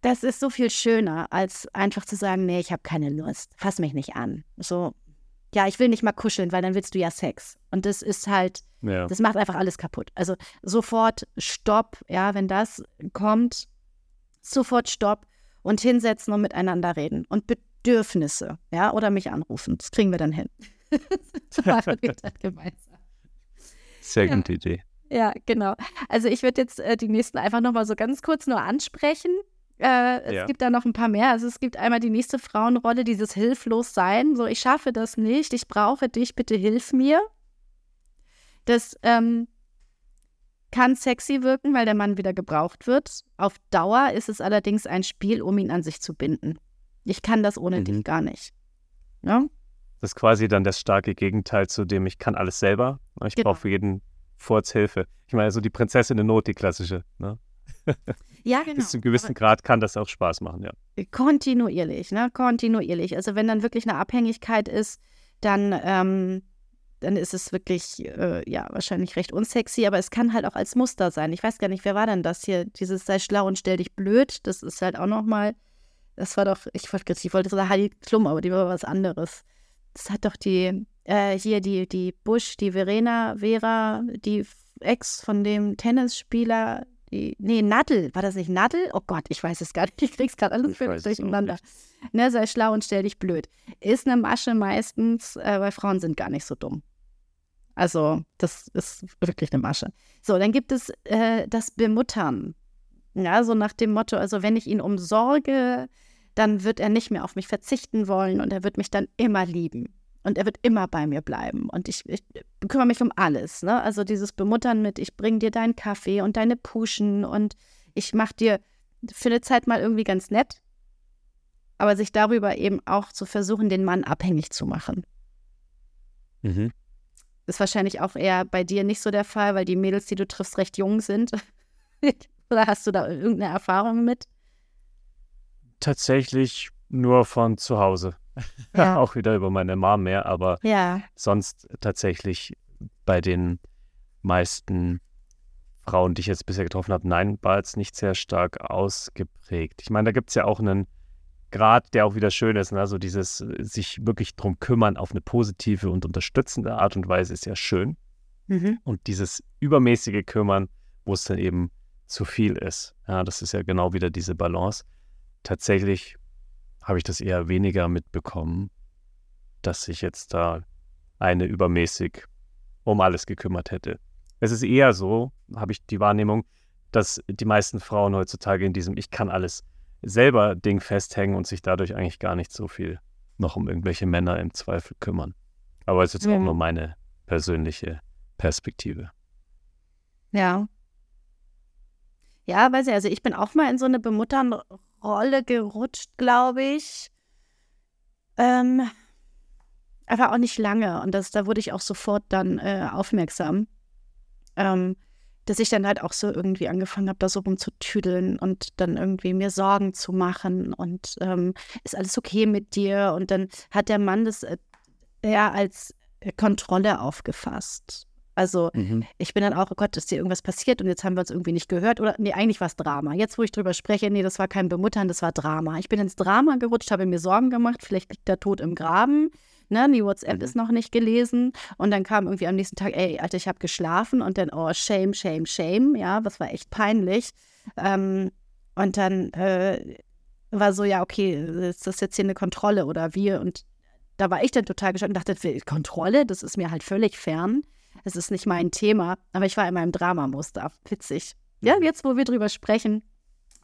das ist so viel schöner, als einfach zu sagen, nee, ich habe keine Lust, fass mich nicht an. So, ja, ich will nicht mal kuscheln, weil dann willst du ja Sex. Und das ist halt, ja. das macht einfach alles kaputt. Also sofort Stopp, ja, wenn das kommt, sofort Stopp und hinsetzen und miteinander reden. Und Bedürfnisse, ja, oder mich anrufen. Das kriegen wir dann hin. *laughs* Sehr gute ja. Idee. Ja, genau. Also ich würde jetzt äh, die nächsten einfach nochmal so ganz kurz nur ansprechen. Äh, es ja. gibt da noch ein paar mehr. Also es gibt einmal die nächste Frauenrolle, dieses Hilflossein. So, ich schaffe das nicht, ich brauche dich, bitte hilf mir. Das ähm, kann sexy wirken, weil der Mann wieder gebraucht wird. Auf Dauer ist es allerdings ein Spiel, um ihn an sich zu binden. Ich kann das ohne mhm. dich gar nicht. Ja? Das ist quasi dann das starke Gegenteil zu dem, ich kann alles selber. Ich genau. brauche für jeden Furz Hilfe. Ich meine, so die Prinzessin in Not, die klassische. Ne? *laughs* Ja, genau. Bis zu einem gewissen Grad kann das auch Spaß machen, ja. Kontinuierlich, ne? Kontinuierlich. Also wenn dann wirklich eine Abhängigkeit ist, dann ähm, dann ist es wirklich, äh, ja, wahrscheinlich recht unsexy, aber es kann halt auch als Muster sein. Ich weiß gar nicht, wer war denn das hier? Dieses sei schlau und stell dich blöd, das ist halt auch nochmal, das war doch, ich wollte, ich wollte sagen Heidi Klum, aber die war was anderes. Das hat doch die, äh, hier die, die Bush, die Verena, Vera, die Ex von dem Tennisspieler, die, nee, Nadel, war das nicht Nadel? Oh Gott, ich weiß es gar nicht. Ich krieg's gerade alles durcheinander. Ne, sei schlau und stell dich blöd. Ist eine Masche meistens, äh, weil Frauen sind gar nicht so dumm. Also, das ist wirklich eine Masche. So, dann gibt es äh, das Bemuttern. Ja, so nach dem Motto, also wenn ich ihn umsorge, dann wird er nicht mehr auf mich verzichten wollen und er wird mich dann immer lieben. Und er wird immer bei mir bleiben. Und ich, ich kümmere mich um alles. Ne? Also dieses Bemuttern mit, ich bringe dir deinen Kaffee und deine Puschen und ich mache dir für eine Zeit mal irgendwie ganz nett. Aber sich darüber eben auch zu versuchen, den Mann abhängig zu machen. Mhm. Ist wahrscheinlich auch eher bei dir nicht so der Fall, weil die Mädels, die du triffst, recht jung sind. *laughs* Oder hast du da irgendeine Erfahrung mit? Tatsächlich nur von zu Hause. *laughs* Ja. Auch wieder über meine Mom mehr, aber ja. sonst tatsächlich bei den meisten Frauen, die ich jetzt bisher getroffen habe, nein, war jetzt nicht sehr stark ausgeprägt. Ich meine, da gibt es ja auch einen Grad, der auch wieder schön ist. Ne? Also dieses äh, sich wirklich drum kümmern auf eine positive und unterstützende Art und Weise ist ja schön. Mhm. Und dieses übermäßige Kümmern, wo es dann eben zu viel ist. Ja, das ist ja genau wieder diese Balance. Tatsächlich habe ich das eher weniger mitbekommen, dass sich jetzt da eine übermäßig um alles gekümmert hätte. Es ist eher so, habe ich die Wahrnehmung, dass die meisten Frauen heutzutage in diesem Ich kann alles selber Ding festhängen und sich dadurch eigentlich gar nicht so viel noch um irgendwelche Männer im Zweifel kümmern. Aber es ist jetzt mhm. auch nur meine persönliche Perspektive. Ja. Ja, weiß ich, also ich bin auch mal in so eine Bemutternrolle gerutscht, glaube ich. Ähm, aber auch nicht lange. Und das, da wurde ich auch sofort dann äh, aufmerksam. Ähm, dass ich dann halt auch so irgendwie angefangen habe, da so rumzutüdeln und dann irgendwie mir Sorgen zu machen und ähm, ist alles okay mit dir? Und dann hat der Mann das äh, ja als Kontrolle aufgefasst. Also mhm. ich bin dann auch, oh Gott, ist dir irgendwas passiert und jetzt haben wir uns irgendwie nicht gehört. Oder nee, eigentlich war es Drama. Jetzt, wo ich drüber spreche, nee, das war kein Bemuttern, das war Drama. Ich bin ins Drama gerutscht, habe mir Sorgen gemacht, vielleicht liegt der Tod im Graben. Ne, die WhatsApp mhm. ist noch nicht gelesen. Und dann kam irgendwie am nächsten Tag, ey, Alter, ich habe geschlafen. Und dann, oh, shame, shame, shame. Ja, das war echt peinlich. Ähm, und dann äh, war so, ja, okay, ist das jetzt hier eine Kontrolle oder wie? Und da war ich dann total geschockt und dachte, Kontrolle, das ist mir halt völlig fern. Es ist nicht mein Thema. Aber ich war in meinem Dramamuster. Witzig. Ja, mhm. jetzt, wo wir drüber sprechen,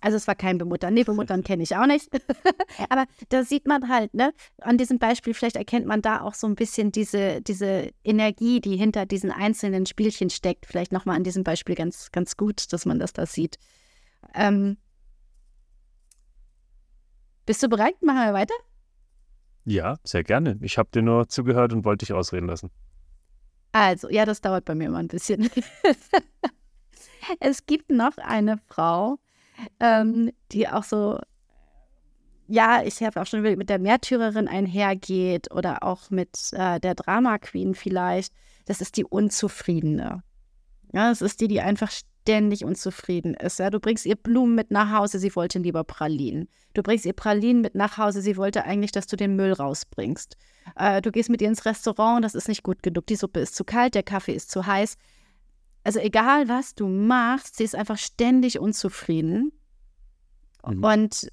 also es war kein Bemuttern. Nee, Bemuttern kenne ich auch nicht. *laughs* Aber da sieht man halt, ne, an diesem Beispiel, vielleicht erkennt man da auch so ein bisschen diese, diese Energie, die hinter diesen einzelnen Spielchen steckt. Vielleicht nochmal an diesem Beispiel ganz, ganz gut, dass man das da sieht. Ähm, bist du bereit? Machen wir weiter? Ja, sehr gerne. Ich habe dir nur zugehört und wollte dich ausreden lassen. Also, ja, das dauert bei mir immer ein bisschen. *laughs* es gibt noch eine Frau, ähm, die auch so, ja, ich habe auch schon mit der Märtyrerin einhergeht oder auch mit äh, der Drama Queen vielleicht. Das ist die Unzufriedene. Ja, das ist die, die einfach ständig unzufrieden ist. Ja, du bringst ihr Blumen mit nach Hause, sie wollte lieber Pralinen. Du bringst ihr Pralinen mit nach Hause, sie wollte eigentlich, dass du den Müll rausbringst. Äh, du gehst mit ihr ins Restaurant, das ist nicht gut genug. Die Suppe ist zu kalt, der Kaffee ist zu heiß. Also egal, was du machst, sie ist einfach ständig unzufrieden. Mhm. Und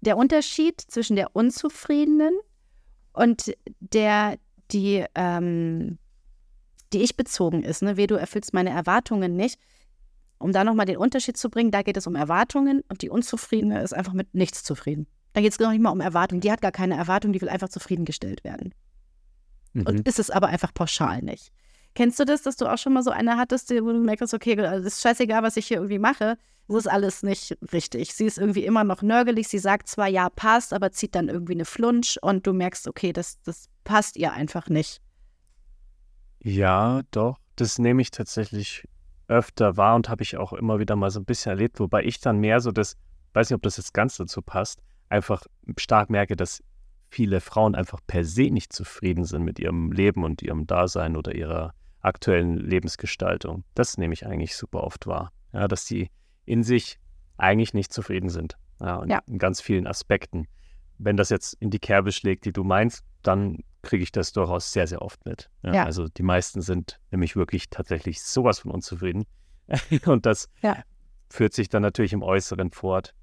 der Unterschied zwischen der Unzufriedenen und der, die, ähm, die ich bezogen ist, ne? wie du erfüllst meine Erwartungen nicht, um da nochmal den Unterschied zu bringen, da geht es um Erwartungen und die Unzufriedene ist einfach mit nichts zufrieden. Da geht es noch nicht mal um Erwartungen. Die hat gar keine Erwartung, die will einfach zufriedengestellt werden. Mhm. Und ist es aber einfach pauschal nicht. Kennst du das, dass du auch schon mal so eine hattest, wo du merkst, okay, es ist scheißegal, was ich hier irgendwie mache, das ist alles nicht richtig. Sie ist irgendwie immer noch nörgelig, sie sagt zwar, ja, passt, aber zieht dann irgendwie eine Flunsch und du merkst, okay, das, das passt ihr einfach nicht. Ja, doch, das nehme ich tatsächlich öfter wahr und habe ich auch immer wieder mal so ein bisschen erlebt, wobei ich dann mehr so das, weiß nicht, ob das jetzt ganz dazu passt, einfach stark merke, dass viele Frauen einfach per se nicht zufrieden sind mit ihrem Leben und ihrem Dasein oder ihrer aktuellen Lebensgestaltung. Das nehme ich eigentlich super oft wahr. Ja, dass die in sich eigentlich nicht zufrieden sind. Ja, ja. in ganz vielen Aspekten. Wenn das jetzt in die Kerbe schlägt, die du meinst, dann kriege ich das durchaus sehr, sehr oft mit. Ja, ja. Also die meisten sind nämlich wirklich tatsächlich sowas von unzufrieden. *laughs* und das führt sich dann natürlich im Äußeren fort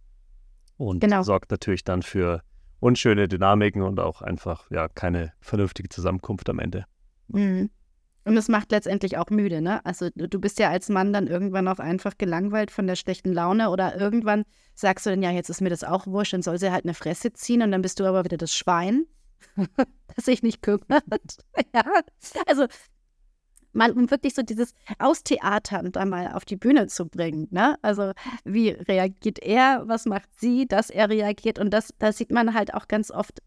und genau. sorgt natürlich dann für unschöne Dynamiken und auch einfach ja keine vernünftige Zusammenkunft am Ende. Mhm. Und es macht letztendlich auch müde, ne? Also du bist ja als Mann dann irgendwann auch einfach gelangweilt von der schlechten Laune oder irgendwann sagst du dann, ja, jetzt ist mir das auch wurscht, dann soll sie halt eine Fresse ziehen und dann bist du aber wieder das Schwein, *laughs* das sich nicht kümmert. *laughs* ja, also mal um wirklich so dieses Austheatern da mal auf die Bühne zu bringen, ne? Also wie reagiert er, was macht sie, dass er reagiert und das, da sieht man halt auch ganz oft,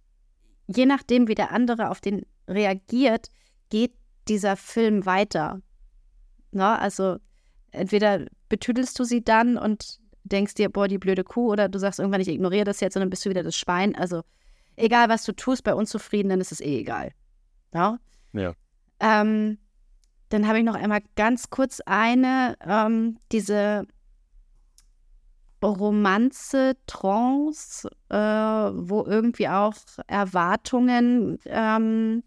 je nachdem, wie der andere auf den reagiert, geht dieser Film weiter. Na, also entweder betüdelst du sie dann und denkst dir, boah, die blöde Kuh, oder du sagst irgendwann, ich ignoriere das jetzt und dann bist du wieder das Schwein. Also egal, was du tust, bei Unzufriedenen ist es eh egal. Ja. Ja. Ähm, dann habe ich noch einmal ganz kurz eine, ähm, diese Romanze, Trance, äh, wo irgendwie auch Erwartungen ähm,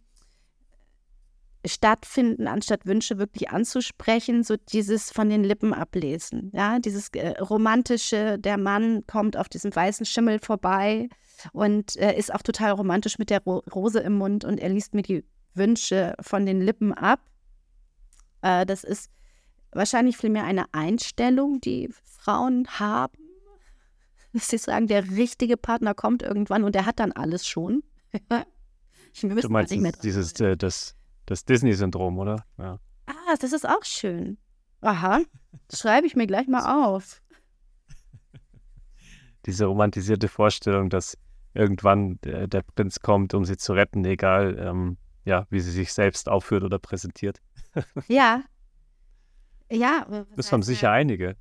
stattfinden, anstatt Wünsche wirklich anzusprechen, so dieses von den Lippen ablesen. Ja, dieses äh, romantische, der Mann kommt auf diesem weißen Schimmel vorbei und äh, ist auch total romantisch mit der Ro Rose im Mund und er liest mir die Wünsche von den Lippen ab. Äh, das ist wahrscheinlich vielmehr eine Einstellung, die Frauen haben. Dass sie sagen, der richtige Partner kommt irgendwann und der hat dann alles schon. *laughs* du meinst dieses, äh, das das Disney-Syndrom, oder? Ja. Ah, das ist auch schön. Aha, schreibe ich mir gleich mal auf. *laughs* Diese romantisierte Vorstellung, dass irgendwann der, der Prinz kommt, um sie zu retten, egal ähm, ja, wie sie sich selbst aufführt oder präsentiert. *laughs* ja. Ja. Das haben sicher einige.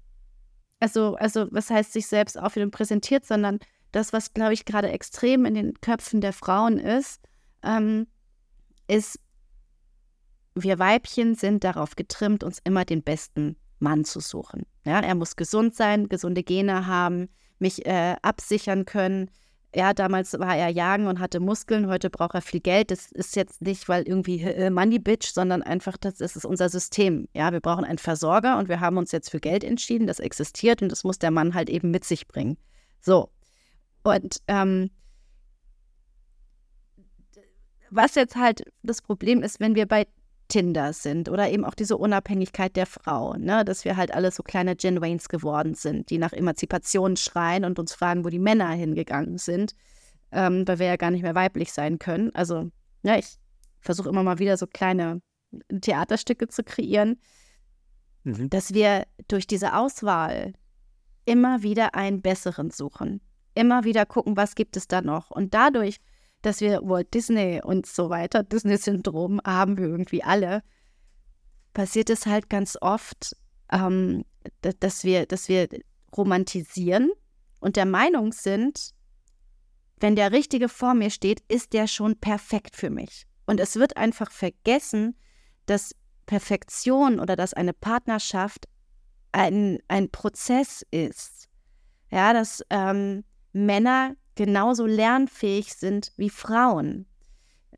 Also, also, was heißt sich selbst aufführt und präsentiert, sondern das, was, glaube ich, gerade extrem in den Köpfen der Frauen ist, ähm, ist, wir Weibchen sind darauf getrimmt, uns immer den besten Mann zu suchen. Ja, er muss gesund sein, gesunde Gene haben, mich äh, absichern können. Ja, damals war er jagen und hatte Muskeln, heute braucht er viel Geld. Das ist jetzt nicht, weil irgendwie äh, Money Bitch, sondern einfach, das, das ist unser System. Ja, wir brauchen einen Versorger und wir haben uns jetzt für Geld entschieden, das existiert und das muss der Mann halt eben mit sich bringen. So. Und ähm, was jetzt halt das Problem ist, wenn wir bei Tinder sind oder eben auch diese Unabhängigkeit der Frau, ne? dass wir halt alle so kleine Jen Waynes geworden sind, die nach Emanzipation schreien und uns fragen, wo die Männer hingegangen sind, ähm, weil wir ja gar nicht mehr weiblich sein können. Also, ja, ich versuche immer mal wieder so kleine Theaterstücke zu kreieren, mhm. dass wir durch diese Auswahl immer wieder einen besseren suchen, immer wieder gucken, was gibt es da noch und dadurch dass wir Walt Disney und so weiter, Disney-Syndrom haben wir irgendwie alle, passiert es halt ganz oft, ähm, dass, wir, dass wir romantisieren und der Meinung sind, wenn der Richtige vor mir steht, ist der schon perfekt für mich. Und es wird einfach vergessen, dass Perfektion oder dass eine Partnerschaft ein, ein Prozess ist. Ja, dass ähm, Männer genauso lernfähig sind wie Frauen.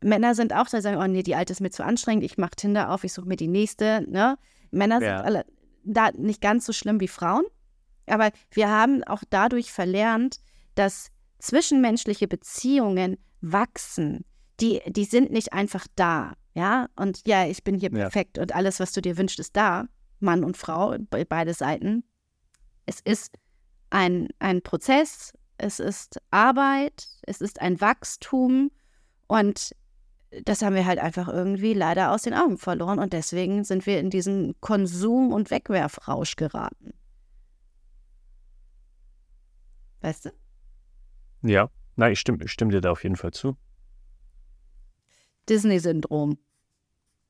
Männer sind auch da, sagen, oh nee, die alte ist mir zu anstrengend, ich mache Tinder auf, ich suche mir die nächste. Ne? Männer ja. sind alle da nicht ganz so schlimm wie Frauen, aber wir haben auch dadurch verlernt, dass zwischenmenschliche Beziehungen wachsen. Die, die sind nicht einfach da, ja. Und ja, ich bin hier ja. perfekt und alles, was du dir wünschst, ist da. Mann und Frau, beide Seiten. Es ist ein, ein Prozess, es ist Arbeit, es ist ein Wachstum und das haben wir halt einfach irgendwie leider aus den Augen verloren und deswegen sind wir in diesen Konsum- und Wegwerfrausch geraten. Weißt du? Ja, nein, ich stimme, ich stimme dir da auf jeden Fall zu. Disney-Syndrom.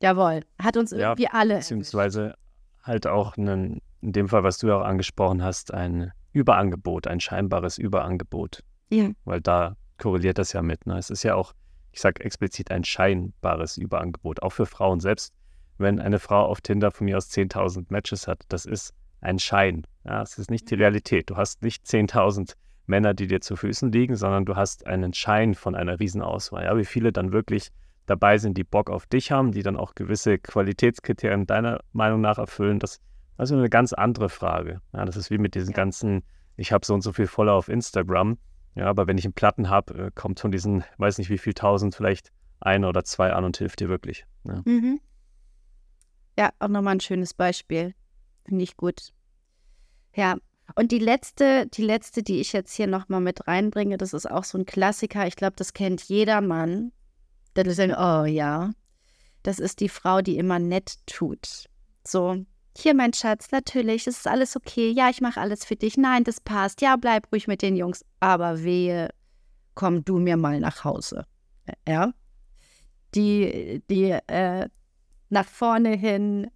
Jawohl, hat uns irgendwie ja, alle. Beziehungsweise halt auch einen, in dem Fall, was du ja auch angesprochen hast, ein Überangebot, ein scheinbares Überangebot. Ja. Weil da korreliert das ja mit. Ne? Es ist ja auch, ich sage explizit, ein scheinbares Überangebot, auch für Frauen selbst. Wenn eine Frau auf Tinder von mir aus 10.000 Matches hat, das ist ein Schein. Ja, es ist nicht die mhm. Realität. Du hast nicht 10.000 Männer, die dir zu Füßen liegen, sondern du hast einen Schein von einer Riesenauswahl. Ja, wie viele dann wirklich dabei sind, die Bock auf dich haben, die dann auch gewisse Qualitätskriterien deiner Meinung nach erfüllen, das das ist eine ganz andere Frage. Ja, das ist wie mit diesen ganzen, ich habe so und so viel Follower auf Instagram. Ja, aber wenn ich einen Platten habe, äh, kommt von diesen, weiß nicht wie viel tausend, vielleicht ein oder zwei an und hilft dir wirklich. Ja, mhm. ja auch nochmal ein schönes Beispiel. Finde ich gut. Ja, und die letzte, die letzte, die ich jetzt hier nochmal mit reinbringe, das ist auch so ein Klassiker. Ich glaube, das kennt jeder Mann. Der sagt, oh ja, das ist die Frau, die immer nett tut. So, hier, mein Schatz, natürlich, es ist alles okay. Ja, ich mache alles für dich. Nein, das passt. Ja, bleib ruhig mit den Jungs. Aber wehe, komm du mir mal nach Hause. Ja? Die, die äh, nach vorne hin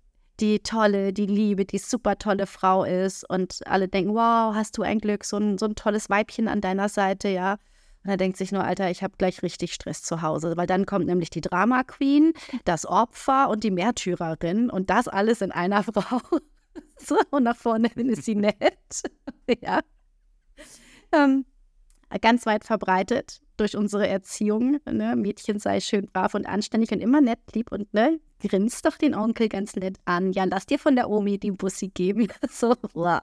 die tolle, die liebe, die super tolle Frau ist und alle denken, wow, hast du ein Glück, so ein, so ein tolles Weibchen an deiner Seite, ja. Und er denkt sich nur, Alter, ich habe gleich richtig Stress zu Hause, weil dann kommt nämlich die Drama Queen, das Opfer und die Märtyrerin und das alles in einer *laughs* Frau. so, und nach vorne hin ist sie nett. *laughs* ja. Ähm, ganz weit verbreitet durch unsere Erziehung. Ne? Mädchen sei schön brav und anständig und immer nett, lieb und ne, grinst doch den Onkel ganz nett an. Ja, lass dir von der Omi die Bussi geben. *laughs* so, wow.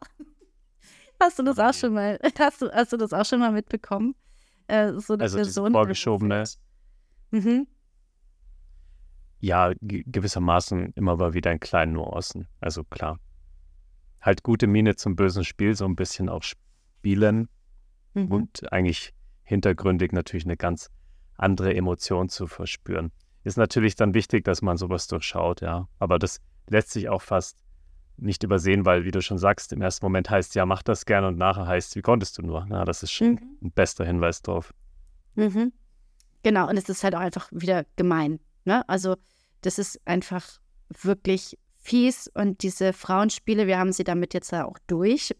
Hast du das auch schon mal, hast du, hast du das auch schon mal mitbekommen? Äh, so eine also Person. Vorgeschobene. Mhm. Ja, gewissermaßen immer mal wieder in kleinen Nuancen. Also klar. Halt gute Miene zum bösen Spiel, so ein bisschen auch spielen. Mhm. Und eigentlich hintergründig natürlich eine ganz andere Emotion zu verspüren. Ist natürlich dann wichtig, dass man sowas durchschaut, ja. Aber das lässt sich auch fast nicht übersehen, weil, wie du schon sagst, im ersten Moment heißt ja, mach das gerne und nachher heißt, wie konntest du nur? Na, das ist schon mhm. ein bester Hinweis drauf. Mhm. Genau, und es ist halt auch einfach wieder gemein. Ne? Also, das ist einfach wirklich fies und diese Frauenspiele, wir haben sie damit jetzt ja auch durch,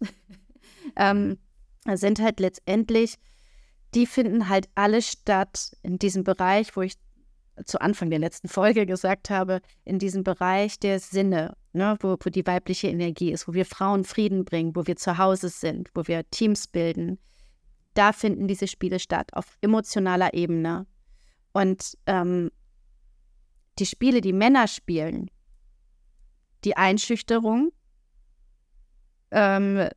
*laughs* ähm, sind halt letztendlich, die finden halt alle statt in diesem Bereich, wo ich zu Anfang der letzten Folge gesagt habe, in diesem Bereich der Sinne, ne, wo, wo die weibliche Energie ist, wo wir Frauen Frieden bringen, wo wir zu Hause sind, wo wir Teams bilden, da finden diese Spiele statt, auf emotionaler Ebene. Und ähm, die Spiele, die Männer spielen, die Einschüchterung, ähm,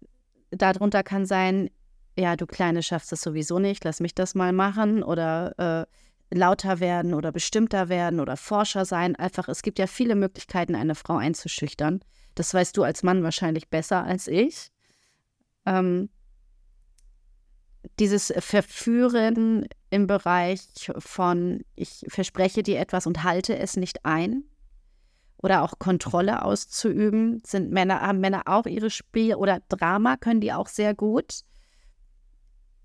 darunter kann sein, ja, du Kleine schaffst es sowieso nicht, lass mich das mal machen oder äh, lauter werden oder bestimmter werden oder Forscher sein. Einfach, es gibt ja viele Möglichkeiten, eine Frau einzuschüchtern. Das weißt du als Mann wahrscheinlich besser als ich. Ähm, dieses Verführen im Bereich von, ich verspreche dir etwas und halte es nicht ein. Oder auch Kontrolle auszuüben, sind Männer, haben Männer auch ihre Spiele oder Drama können die auch sehr gut.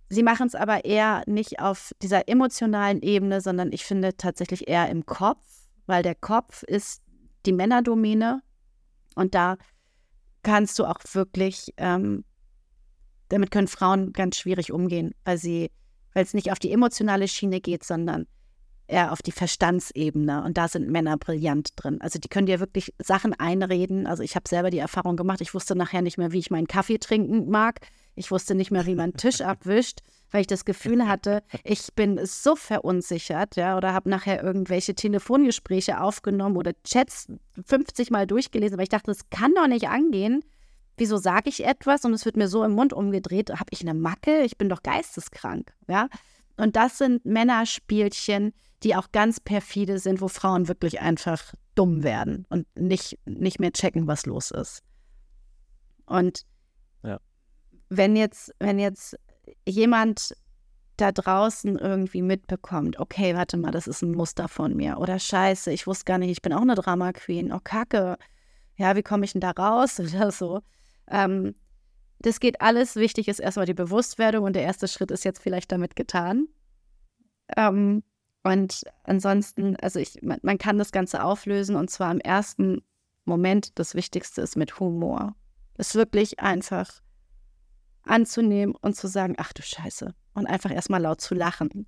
Sie machen es aber eher nicht auf dieser emotionalen Ebene, sondern ich finde tatsächlich eher im Kopf, weil der Kopf ist die Männerdomäne und da kannst du auch wirklich, ähm, damit können Frauen ganz schwierig umgehen, weil sie, weil es nicht auf die emotionale Schiene geht, sondern eher auf die Verstandsebene und da sind Männer brillant drin. Also die können dir wirklich Sachen einreden. Also ich habe selber die Erfahrung gemacht, ich wusste nachher nicht mehr, wie ich meinen Kaffee trinken mag ich wusste nicht mehr, wie man *laughs* Tisch abwischt, weil ich das Gefühl hatte, ich bin so verunsichert, ja, oder habe nachher irgendwelche Telefongespräche aufgenommen oder Chats 50 Mal durchgelesen, weil ich dachte, das kann doch nicht angehen. Wieso sage ich etwas und es wird mir so im Mund umgedreht? Habe ich eine Macke? Ich bin doch geisteskrank, ja. Und das sind Männerspielchen, die auch ganz perfide sind, wo Frauen wirklich einfach dumm werden und nicht, nicht mehr checken, was los ist. Und ja wenn jetzt, wenn jetzt jemand da draußen irgendwie mitbekommt, okay, warte mal, das ist ein Muster von mir oder scheiße, ich wusste gar nicht, ich bin auch eine Drama Queen, oh Kacke, ja, wie komme ich denn da raus *laughs* oder so. Ähm, das geht alles, wichtig ist erstmal die Bewusstwerdung und der erste Schritt ist jetzt vielleicht damit getan. Ähm, und ansonsten, also ich, man, man kann das Ganze auflösen und zwar im ersten Moment, das Wichtigste ist mit Humor. Ist wirklich einfach anzunehmen und zu sagen, ach du Scheiße. Und einfach erstmal laut zu lachen.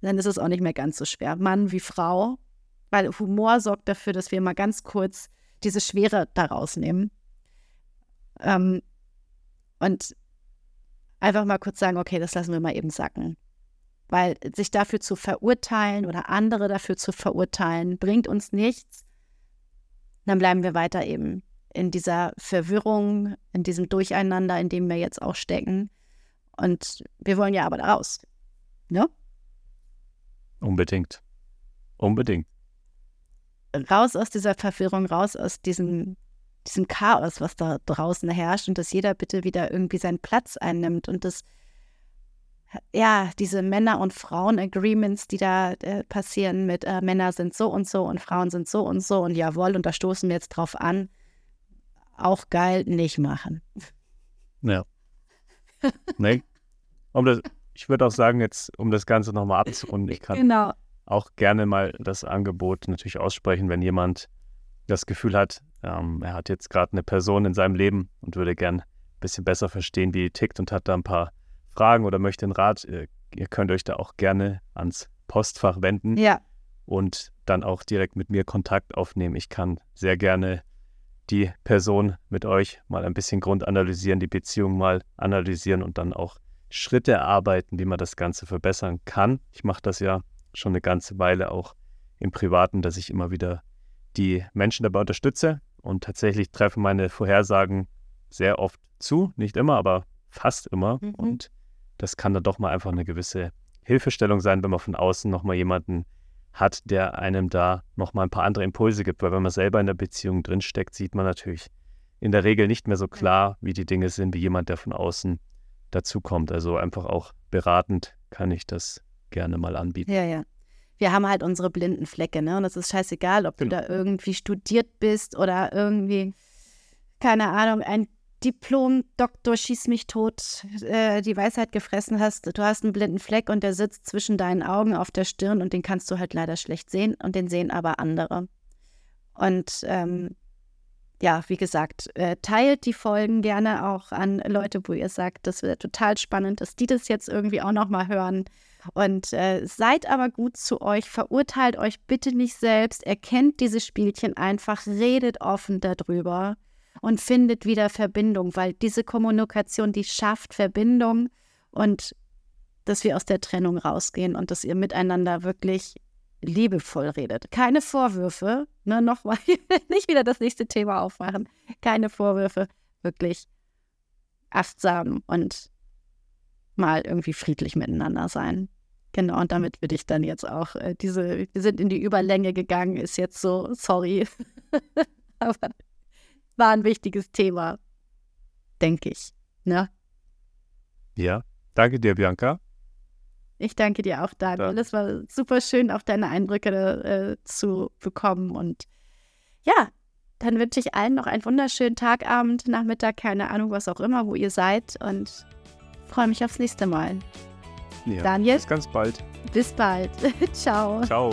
Dann ist es auch nicht mehr ganz so schwer. Mann wie Frau, weil Humor sorgt dafür, dass wir mal ganz kurz diese Schwere daraus nehmen. Ähm, und einfach mal kurz sagen, okay, das lassen wir mal eben sacken. Weil sich dafür zu verurteilen oder andere dafür zu verurteilen, bringt uns nichts. Dann bleiben wir weiter eben in dieser Verwirrung, in diesem Durcheinander, in dem wir jetzt auch stecken. Und wir wollen ja aber da raus. Ne? Unbedingt. Unbedingt. Raus aus dieser Verwirrung, raus aus diesem, diesem Chaos, was da draußen herrscht und dass jeder bitte wieder irgendwie seinen Platz einnimmt und das ja, diese Männer- und Frauen-Agreements, die da äh, passieren mit äh, Männer sind so und so und Frauen sind so und so und jawohl, und da stoßen wir jetzt drauf an auch geil nicht machen. Ja. nee. Um das, ich würde auch sagen, jetzt, um das Ganze nochmal abzurunden, ich kann genau. auch gerne mal das Angebot natürlich aussprechen, wenn jemand das Gefühl hat, ähm, er hat jetzt gerade eine Person in seinem Leben und würde gern ein bisschen besser verstehen, wie die tickt und hat da ein paar Fragen oder möchte einen Rat. Ihr, ihr könnt euch da auch gerne ans Postfach wenden Ja, und dann auch direkt mit mir Kontakt aufnehmen. Ich kann sehr gerne die Person mit euch mal ein bisschen grundanalysieren, die Beziehung mal analysieren und dann auch Schritte erarbeiten, wie man das Ganze verbessern kann. Ich mache das ja schon eine ganze Weile auch im Privaten, dass ich immer wieder die Menschen dabei unterstütze und tatsächlich treffen meine Vorhersagen sehr oft zu, nicht immer, aber fast immer. Mhm. Und das kann dann doch mal einfach eine gewisse Hilfestellung sein, wenn man von außen nochmal jemanden hat, der einem da nochmal ein paar andere Impulse gibt. Weil wenn man selber in der Beziehung drinsteckt, sieht man natürlich in der Regel nicht mehr so klar, wie die Dinge sind, wie jemand, der von außen dazukommt. Also einfach auch beratend kann ich das gerne mal anbieten. ja, ja. Wir haben halt unsere blinden Flecke, ne? Und es ist scheißegal, ob Genau. du da irgendwie studiert bist oder irgendwie, keine Ahnung, ein Diplom, Doktor, schieß mich tot, äh, die Weisheit gefressen hast. Du hast einen blinden Fleck und der sitzt zwischen deinen Augen auf der Stirn und den kannst du halt leider schlecht sehen und den sehen aber andere. Und ähm, ja, wie gesagt, äh, teilt die Folgen gerne auch an Leute, wo ihr sagt, das wäre total spannend, dass die das jetzt irgendwie auch nochmal hören. Und äh, seid aber gut zu euch, verurteilt euch bitte nicht selbst, erkennt diese Spielchen einfach, redet offen darüber und findet wieder Verbindung, weil diese Kommunikation, die schafft Verbindung und dass wir aus der Trennung rausgehen und dass ihr miteinander wirklich liebevoll redet. Keine Vorwürfe, ne, nochmal, *laughs* nicht wieder das nächste Thema aufmachen. Keine Vorwürfe, wirklich achtsam und mal irgendwie friedlich miteinander sein. Genau, und damit würde ich dann jetzt auch äh, diese, wir sind in die Überlänge gegangen, ist jetzt so, sorry. *laughs* Aber war ein wichtiges Thema, denke ich. Ne? Ja, danke dir, Bianca. Ich danke dir auch, Daniel. Ja. Es war super schön, auch deine Eindrücke äh, zu bekommen. Und ja, dann wünsche ich allen noch einen wunderschönen Tag, Abend, Nachmittag, keine Ahnung, was auch immer, wo ihr seid. Und freue mich aufs nächste Mal. Ja, Daniel? Bis ganz bald. Bis bald. *laughs* Ciao. Ciao.